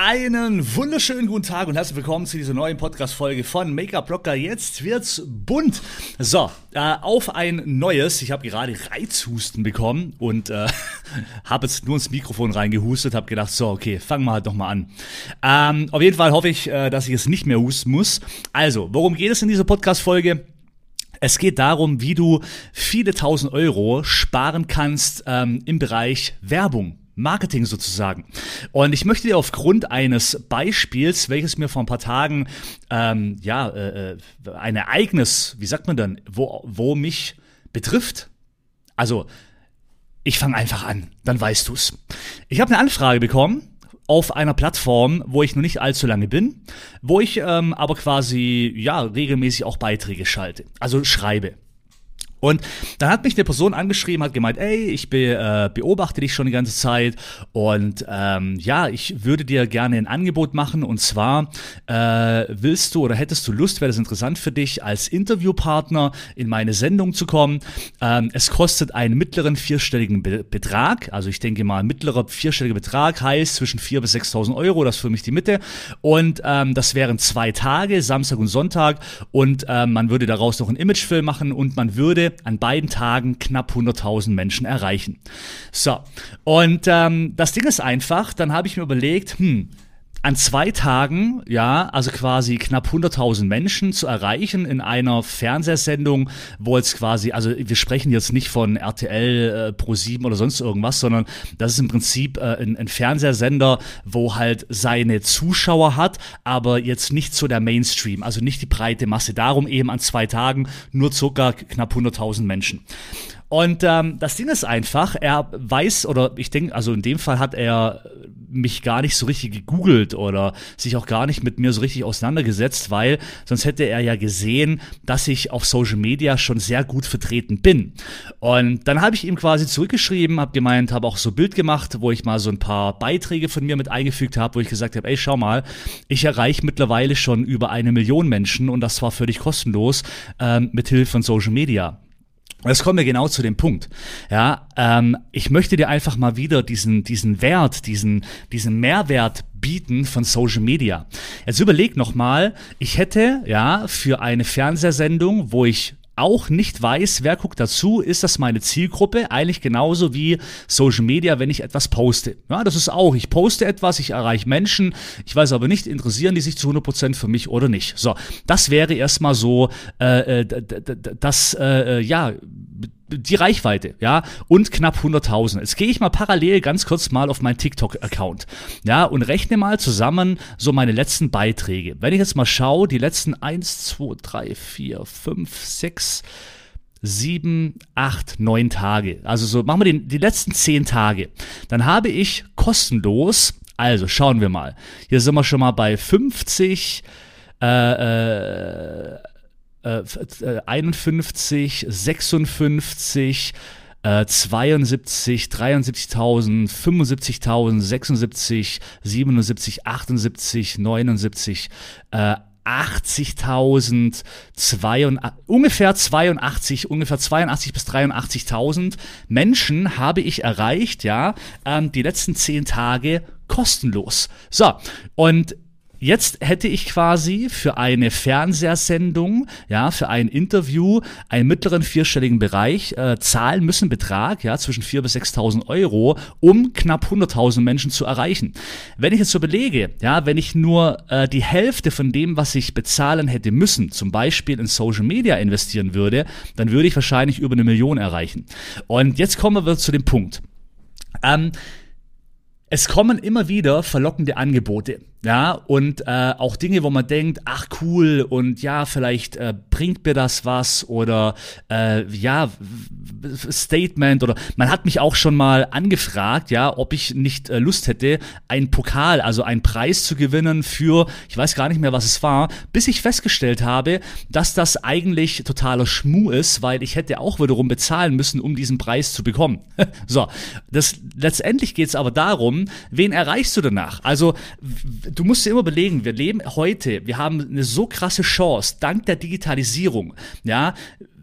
Einen wunderschönen guten Tag und herzlich willkommen zu dieser neuen Podcast-Folge von Make-up Blocker. Jetzt wird's bunt. So, äh, auf ein neues. Ich habe gerade Reizhusten bekommen und äh, habe jetzt nur ins Mikrofon reingehustet, habe gedacht, so, okay, fangen wir halt doch mal an. Ähm, auf jeden Fall hoffe ich, äh, dass ich es nicht mehr husten muss. Also, worum geht es in dieser Podcast-Folge? Es geht darum, wie du viele tausend Euro sparen kannst ähm, im Bereich Werbung. Marketing sozusagen. Und ich möchte dir aufgrund eines Beispiels, welches mir vor ein paar Tagen, ähm, ja, äh, äh, ein Ereignis, wie sagt man dann, wo, wo mich betrifft. Also, ich fange einfach an, dann weißt du's. Ich habe eine Anfrage bekommen auf einer Plattform, wo ich noch nicht allzu lange bin, wo ich ähm, aber quasi ja regelmäßig auch Beiträge schalte, also schreibe. Und dann hat mich eine Person angeschrieben, hat gemeint, ey, ich be, äh, beobachte dich schon die ganze Zeit und ähm, ja, ich würde dir gerne ein Angebot machen und zwar äh, willst du oder hättest du Lust, wäre das interessant für dich, als Interviewpartner in meine Sendung zu kommen. Ähm, es kostet einen mittleren vierstelligen Be Betrag, also ich denke mal, mittlerer vierstelliger Betrag heißt zwischen 4.000 bis 6.000 Euro, das ist für mich die Mitte und ähm, das wären zwei Tage, Samstag und Sonntag und ähm, man würde daraus noch einen Imagefilm machen und man würde an beiden Tagen knapp 100.000 Menschen erreichen. So, und ähm, das Ding ist einfach, dann habe ich mir überlegt, hm, an zwei Tagen, ja, also quasi knapp 100.000 Menschen zu erreichen in einer Fernsehsendung, wo jetzt quasi, also wir sprechen jetzt nicht von RTL, äh, Pro7 oder sonst irgendwas, sondern das ist im Prinzip äh, ein, ein Fernsehsender, wo halt seine Zuschauer hat, aber jetzt nicht so der Mainstream, also nicht die breite Masse. Darum eben an zwei Tagen nur circa knapp 100.000 Menschen. Und ähm, das Ding ist einfach, er weiß, oder ich denke, also in dem Fall hat er mich gar nicht so richtig gegoogelt oder sich auch gar nicht mit mir so richtig auseinandergesetzt, weil sonst hätte er ja gesehen, dass ich auf Social Media schon sehr gut vertreten bin. Und dann habe ich ihm quasi zurückgeschrieben, habe gemeint, habe auch so Bild gemacht, wo ich mal so ein paar Beiträge von mir mit eingefügt habe, wo ich gesagt habe, ey, schau mal, ich erreiche mittlerweile schon über eine Million Menschen und das war völlig kostenlos ähm, mit Hilfe von Social Media. Jetzt kommen wir genau zu dem Punkt. Ja, ähm, ich möchte dir einfach mal wieder diesen, diesen Wert, diesen, diesen Mehrwert bieten von Social Media. Jetzt überleg noch mal, ich hätte ja für eine Fernsehsendung, wo ich auch nicht weiß, wer guckt dazu, ist das meine Zielgruppe, eigentlich genauso wie Social Media, wenn ich etwas poste. Ja, das ist auch, ich poste etwas, ich erreiche Menschen, ich weiß aber nicht, interessieren die sich zu 100% für mich oder nicht. So, das wäre erstmal so, äh, äh das, äh, äh, ja, die Reichweite, ja, und knapp 100.000. Jetzt gehe ich mal parallel ganz kurz mal auf meinen TikTok-Account, ja, und rechne mal zusammen so meine letzten Beiträge. Wenn ich jetzt mal schaue, die letzten 1, 2, 3, 4, 5, 6, 7, 8, 9 Tage, also so, machen wir die, die letzten 10 Tage, dann habe ich kostenlos, also schauen wir mal, hier sind wir schon mal bei 50, äh, äh, 51, 56, äh, 72, 73.000, 75.000, 76, 77, 78, 79, äh, 80.000, ungefähr 82, ungefähr 82 bis 83.000 Menschen habe ich erreicht, ja, ähm, die letzten zehn Tage kostenlos. So, und Jetzt hätte ich quasi für eine Fernsehsendung, ja, für ein Interview einen mittleren vierstelligen Bereich äh, zahlen müssen, Betrag, ja, zwischen 4.000 bis 6.000 Euro, um knapp 100.000 Menschen zu erreichen. Wenn ich jetzt so belege, ja, wenn ich nur äh, die Hälfte von dem, was ich bezahlen hätte müssen, zum Beispiel in Social Media investieren würde, dann würde ich wahrscheinlich über eine Million erreichen. Und jetzt kommen wir zu dem Punkt. Ähm, es kommen immer wieder verlockende Angebote. Ja, und äh, auch Dinge, wo man denkt, ach cool, und ja, vielleicht äh, bringt mir das was oder äh, ja, Statement oder man hat mich auch schon mal angefragt, ja, ob ich nicht äh, Lust hätte, einen Pokal, also einen Preis zu gewinnen für, ich weiß gar nicht mehr, was es war, bis ich festgestellt habe, dass das eigentlich totaler Schmuh ist, weil ich hätte auch wiederum bezahlen müssen, um diesen Preis zu bekommen. so, das letztendlich geht es aber darum, wen erreichst du danach? Also du musst dir immer belegen, wir leben heute, wir haben eine so krasse Chance, dank der Digitalisierung, ja,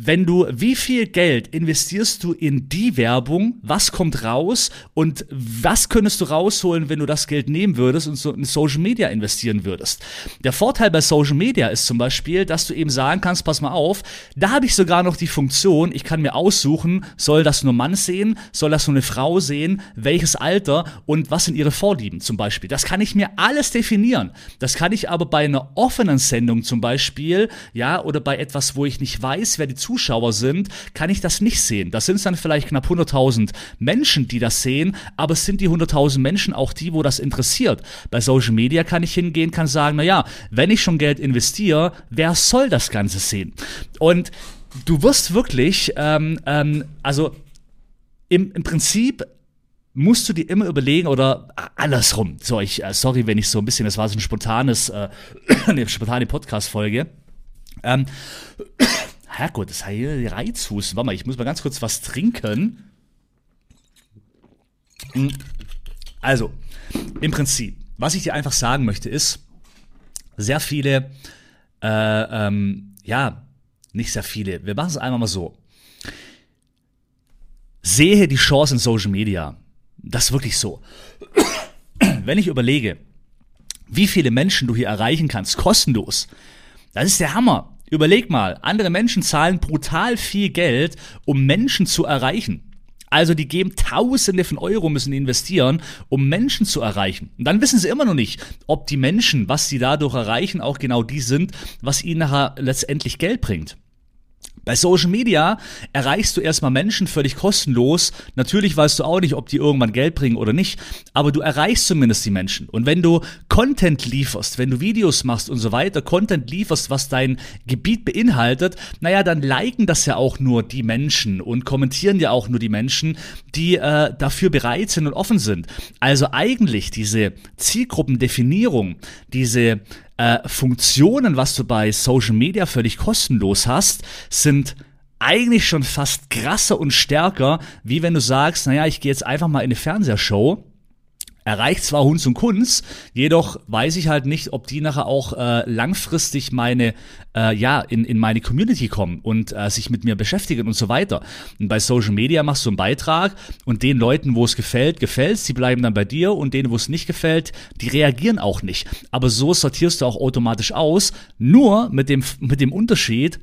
wenn du, wie viel Geld investierst du in die Werbung, was kommt raus und was könntest du rausholen, wenn du das Geld nehmen würdest und so in Social Media investieren würdest. Der Vorteil bei Social Media ist zum Beispiel, dass du eben sagen kannst, pass mal auf, da habe ich sogar noch die Funktion, ich kann mir aussuchen, soll das nur Mann sehen, soll das nur eine Frau sehen, welches Alter und was sind ihre Vorlieben zum Beispiel. Das kann ich mir alles definieren. Das kann ich aber bei einer offenen Sendung zum Beispiel, ja, oder bei etwas, wo ich nicht weiß, wer die sind, kann ich das nicht sehen. Das sind dann vielleicht knapp 100.000 Menschen, die das sehen, aber sind die 100.000 Menschen auch die, wo das interessiert. Bei Social Media kann ich hingehen, kann sagen, na ja, wenn ich schon Geld investiere, wer soll das Ganze sehen? Und du wirst wirklich, ähm, ähm, also im, im Prinzip musst du dir immer überlegen oder andersrum. So, ich, äh, sorry, wenn ich so ein bisschen, das war so ein spontanes, äh, eine spontane Podcast-Folge. Ähm, Herrgott, das ist hier Reizhusten. Warte mal, ich muss mal ganz kurz was trinken. Hm. Also, im Prinzip, was ich dir einfach sagen möchte, ist, sehr viele, äh, ähm, ja, nicht sehr viele, wir machen es einmal mal so. Sehe die Chance in Social Media. Das ist wirklich so. Wenn ich überlege, wie viele Menschen du hier erreichen kannst, kostenlos, das ist der Hammer. Überleg mal, andere Menschen zahlen brutal viel Geld, um Menschen zu erreichen. Also die geben Tausende von Euro, müssen investieren, um Menschen zu erreichen. Und dann wissen sie immer noch nicht, ob die Menschen, was sie dadurch erreichen, auch genau die sind, was ihnen nachher letztendlich Geld bringt. Bei Social Media erreichst du erstmal Menschen völlig kostenlos. Natürlich weißt du auch nicht, ob die irgendwann Geld bringen oder nicht, aber du erreichst zumindest die Menschen. Und wenn du Content lieferst, wenn du Videos machst und so weiter, Content lieferst, was dein Gebiet beinhaltet, naja, dann liken das ja auch nur die Menschen und kommentieren ja auch nur die Menschen, die äh, dafür bereit sind und offen sind. Also eigentlich diese Zielgruppendefinierung, diese äh, Funktionen, was du bei Social Media völlig kostenlos hast, sind eigentlich schon fast krasser und stärker, wie wenn du sagst, naja, ich gehe jetzt einfach mal in eine Fernsehshow erreicht zwar Hunds und Kunz, jedoch weiß ich halt nicht, ob die nachher auch äh, langfristig meine, äh, ja, in, in meine Community kommen und äh, sich mit mir beschäftigen und so weiter. Und bei Social Media machst du einen Beitrag und den Leuten, wo es gefällt, gefällt sie bleiben dann bei dir und denen, wo es nicht gefällt, die reagieren auch nicht. Aber so sortierst du auch automatisch aus, nur mit dem, mit dem Unterschied,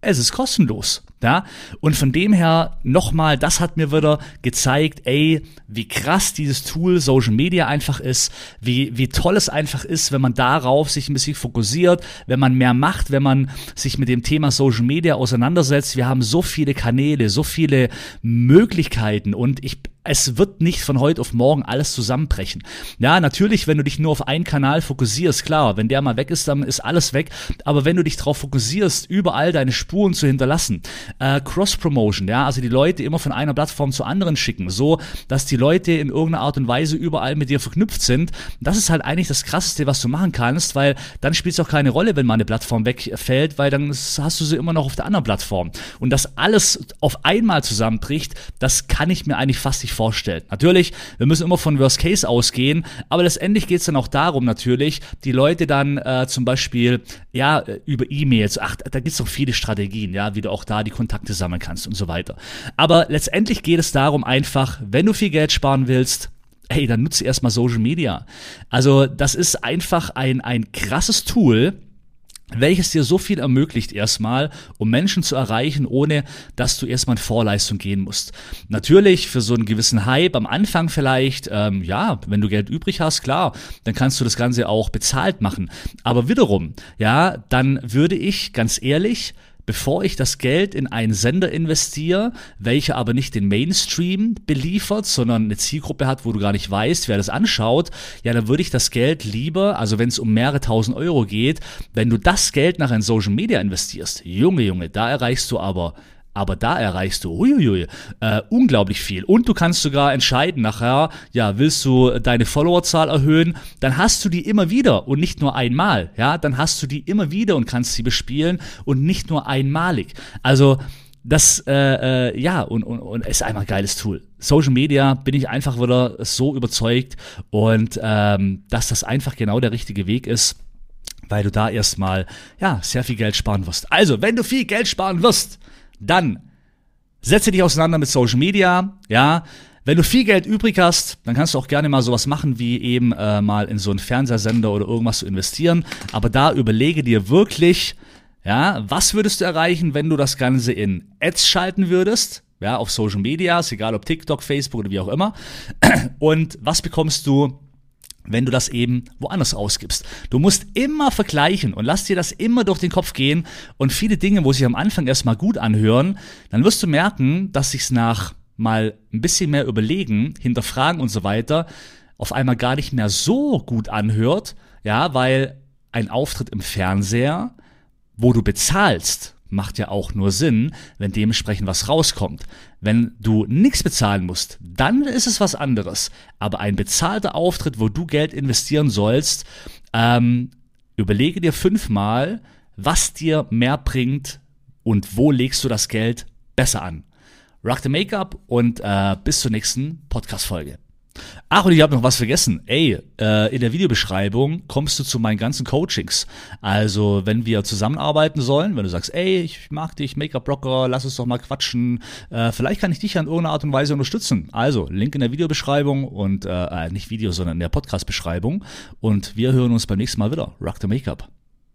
es ist kostenlos. Ja? Und von dem her nochmal, das hat mir wieder gezeigt, ey, wie krass dieses Tool Social Media einfach ist, wie, wie toll es einfach ist, wenn man darauf sich ein bisschen fokussiert, wenn man mehr macht, wenn man sich mit dem Thema Social Media auseinandersetzt. Wir haben so viele Kanäle, so viele Möglichkeiten und ich es wird nicht von heute auf morgen alles zusammenbrechen. Ja, natürlich, wenn du dich nur auf einen Kanal fokussierst, klar, wenn der mal weg ist, dann ist alles weg. Aber wenn du dich darauf fokussierst, überall deine Spuren zu hinterlassen, äh, Cross-Promotion, ja, also die Leute immer von einer Plattform zur anderen schicken, so, dass die Leute in irgendeiner Art und Weise überall mit dir verknüpft sind, das ist halt eigentlich das Krasseste, was du machen kannst, weil dann spielt es auch keine Rolle, wenn mal eine Plattform wegfällt, weil dann hast du sie immer noch auf der anderen Plattform. Und das alles auf einmal zusammenbricht, das kann ich mir eigentlich fast nicht vorstellen. Natürlich, wir müssen immer von Worst Case ausgehen, aber letztendlich geht es dann auch darum natürlich, die Leute dann äh, zum Beispiel, ja, über E-Mails, ach, da gibt es doch viele Strategien, ja, wie du auch da die Kontakte sammeln kannst und so weiter. Aber letztendlich geht es darum einfach, wenn du viel Geld sparen willst, hey, dann nutze erstmal Social Media. Also das ist einfach ein, ein krasses Tool, welches dir so viel ermöglicht erstmal, um Menschen zu erreichen, ohne dass du erstmal in Vorleistung gehen musst. Natürlich für so einen gewissen Hype am Anfang vielleicht, ähm, ja, wenn du Geld übrig hast, klar, dann kannst du das Ganze auch bezahlt machen. Aber wiederum, ja, dann würde ich ganz ehrlich bevor ich das Geld in einen Sender investiere, welcher aber nicht den Mainstream beliefert, sondern eine Zielgruppe hat, wo du gar nicht weißt, wer das anschaut, ja, dann würde ich das Geld lieber, also wenn es um mehrere tausend Euro geht, wenn du das Geld nach in Social Media investierst, Junge, Junge, da erreichst du aber aber da erreichst du uiuiui, äh, unglaublich viel. Und du kannst sogar entscheiden nachher, ja, willst du deine Followerzahl erhöhen, dann hast du die immer wieder und nicht nur einmal, ja, dann hast du die immer wieder und kannst sie bespielen und nicht nur einmalig. Also das, äh, äh, ja, und, und, und ist einfach ein geiles Tool. Social Media bin ich einfach wieder so überzeugt und ähm, dass das einfach genau der richtige Weg ist weil du da erstmal ja sehr viel Geld sparen wirst. Also, wenn du viel Geld sparen wirst, Dann setze dich auseinander mit Social Media, ja. Wenn du viel Geld übrig hast, dann kannst du auch gerne mal sowas machen, wie eben äh, mal in so einen Fernsehsender oder irgendwas zu investieren. Aber da überlege dir wirklich, ja, was würdest du erreichen, wenn du das Ganze in Ads schalten würdest? Ja, auf Social Media, egal ob TikTok, Facebook oder wie auch immer. Und was bekommst du wenn du das eben woanders ausgibst. Du musst immer vergleichen und lass dir das immer durch den Kopf gehen und viele Dinge, wo sich am Anfang erstmal gut anhören, dann wirst du merken, dass sich's nach mal ein bisschen mehr überlegen, hinterfragen und so weiter, auf einmal gar nicht mehr so gut anhört, ja, weil ein Auftritt im Fernseher, wo du bezahlst, macht ja auch nur Sinn, wenn dementsprechend was rauskommt. Wenn du nichts bezahlen musst, dann ist es was anderes. Aber ein bezahlter Auftritt, wo du Geld investieren sollst, ähm, überlege dir fünfmal, was dir mehr bringt und wo legst du das Geld besser an. Rock the Make-up und äh, bis zur nächsten Podcast-Folge. Ach, und ich habe noch was vergessen. Ey, äh, in der Videobeschreibung kommst du zu meinen ganzen Coachings. Also, wenn wir zusammenarbeiten sollen, wenn du sagst, ey, ich mag dich, Make-up-Blocker, lass uns doch mal quatschen, äh, vielleicht kann ich dich an irgendeiner Art und Weise unterstützen. Also, Link in der Videobeschreibung und, äh, äh nicht Video, sondern in der Podcast-Beschreibung. Und wir hören uns beim nächsten Mal wieder. Rock the Make-up.